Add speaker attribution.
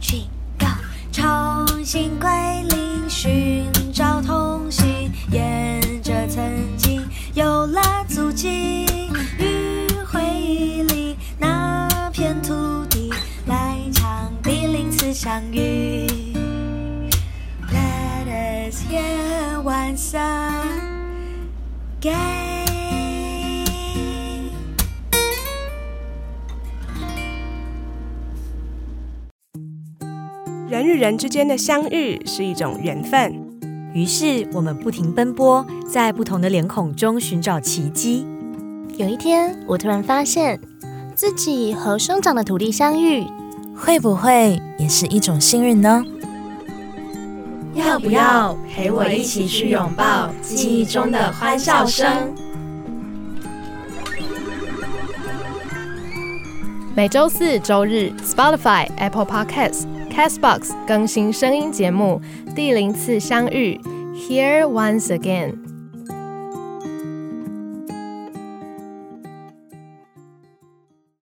Speaker 1: 起，Go，重新归零，寻找同行，沿着曾经有了足迹，与回忆里那片土地来场第零次相遇。Let us hear once again.
Speaker 2: 人与人之间的相遇是一种缘分，
Speaker 3: 于是我们不停奔波，在不同的脸孔中寻找奇迹。
Speaker 4: 有一天，我突然发现自己和生长的土地相遇，
Speaker 5: 会不会也是一种幸运呢？
Speaker 6: 要不要陪我一起去拥抱记忆中的欢笑声？
Speaker 7: 每周四、周日，Spotify、Apple Podcasts。Castbox 更新声音节目《第零次相遇》，Here once again。